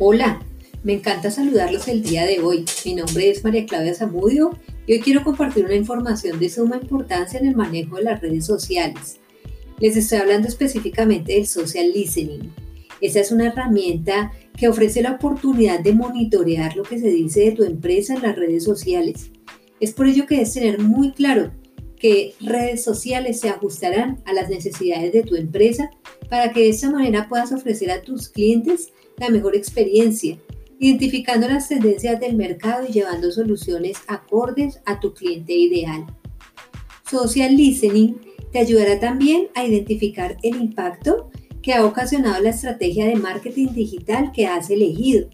Hola, me encanta saludarlos el día de hoy. Mi nombre es María Claudia Zamudio y hoy quiero compartir una información de suma importancia en el manejo de las redes sociales. Les estoy hablando específicamente del social listening. Esta es una herramienta que ofrece la oportunidad de monitorear lo que se dice de tu empresa en las redes sociales. Es por ello que debes tener muy claro que redes sociales se ajustarán a las necesidades de tu empresa para que de esta manera puedas ofrecer a tus clientes la mejor experiencia, identificando las tendencias del mercado y llevando soluciones acordes a tu cliente ideal. Social Listening te ayudará también a identificar el impacto que ha ocasionado la estrategia de marketing digital que has elegido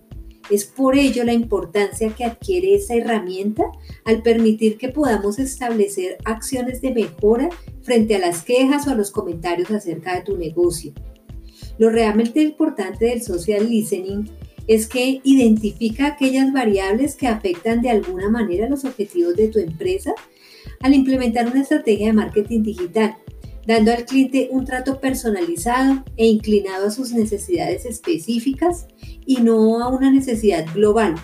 es por ello la importancia que adquiere esta herramienta al permitir que podamos establecer acciones de mejora frente a las quejas o a los comentarios acerca de tu negocio. Lo realmente importante del social listening es que identifica aquellas variables que afectan de alguna manera los objetivos de tu empresa al implementar una estrategia de marketing digital dando al cliente un trato personalizado e inclinado a sus necesidades específicas y no a una necesidad global,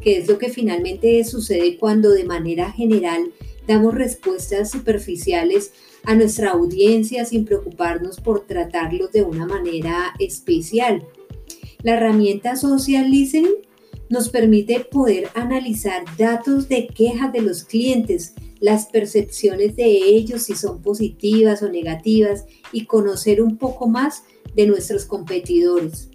que es lo que finalmente sucede cuando de manera general damos respuestas superficiales a nuestra audiencia sin preocuparnos por tratarlos de una manera especial. La herramienta Social Listening nos permite poder analizar datos de quejas de los clientes, las percepciones de ellos, si son positivas o negativas, y conocer un poco más de nuestros competidores.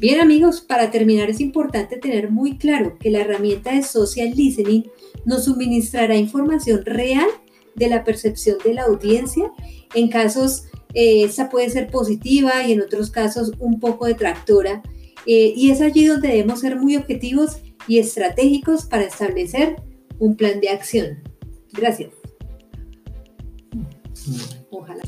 Bien amigos, para terminar es importante tener muy claro que la herramienta de social listening nos suministrará información real de la percepción de la audiencia. En casos, eh, esa puede ser positiva y en otros casos un poco detractora. Eh, y es allí donde debemos ser muy objetivos y estratégicos para establecer un plan de acción. Gracias. Ojalá.